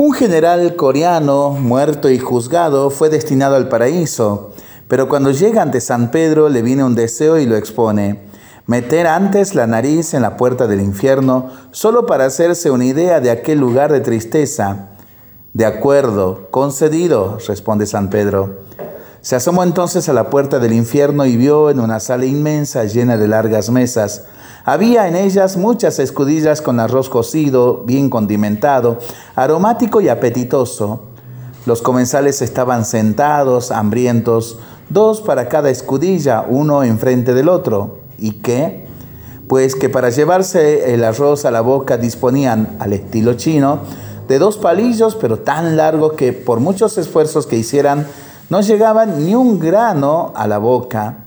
Un general coreano, muerto y juzgado, fue destinado al paraíso, pero cuando llega ante San Pedro le viene un deseo y lo expone. Meter antes la nariz en la puerta del infierno solo para hacerse una idea de aquel lugar de tristeza. De acuerdo, concedido, responde San Pedro. Se asomó entonces a la puerta del infierno y vio en una sala inmensa llena de largas mesas había en ellas muchas escudillas con arroz cocido, bien condimentado, aromático y apetitoso. Los comensales estaban sentados, hambrientos, dos para cada escudilla, uno enfrente del otro. ¿Y qué? Pues que para llevarse el arroz a la boca disponían, al estilo chino, de dos palillos, pero tan largos que por muchos esfuerzos que hicieran, no llegaban ni un grano a la boca.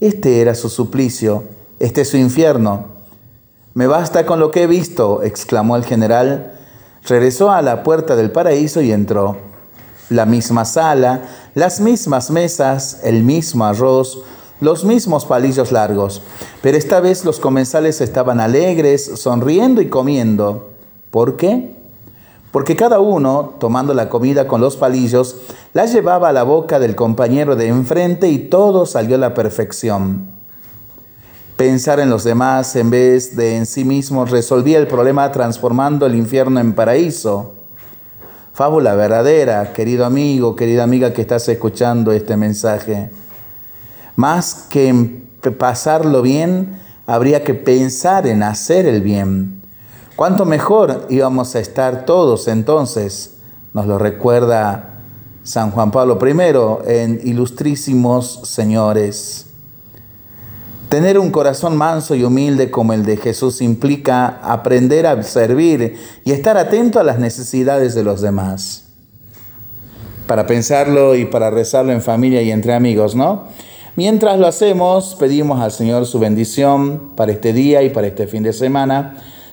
Este era su suplicio este es su infierno. Me basta con lo que he visto, exclamó el general. Regresó a la puerta del paraíso y entró. La misma sala, las mismas mesas, el mismo arroz, los mismos palillos largos. Pero esta vez los comensales estaban alegres, sonriendo y comiendo. ¿Por qué? Porque cada uno, tomando la comida con los palillos, la llevaba a la boca del compañero de enfrente y todo salió a la perfección. Pensar en los demás en vez de en sí mismo resolvía el problema transformando el infierno en paraíso. Fábula verdadera, querido amigo, querida amiga que estás escuchando este mensaje. Más que pasarlo bien, habría que pensar en hacer el bien. ¿Cuánto mejor íbamos a estar todos entonces? Nos lo recuerda San Juan Pablo I en Ilustrísimos Señores. Tener un corazón manso y humilde como el de Jesús implica aprender a servir y estar atento a las necesidades de los demás. Para pensarlo y para rezarlo en familia y entre amigos, ¿no? Mientras lo hacemos, pedimos al Señor su bendición para este día y para este fin de semana.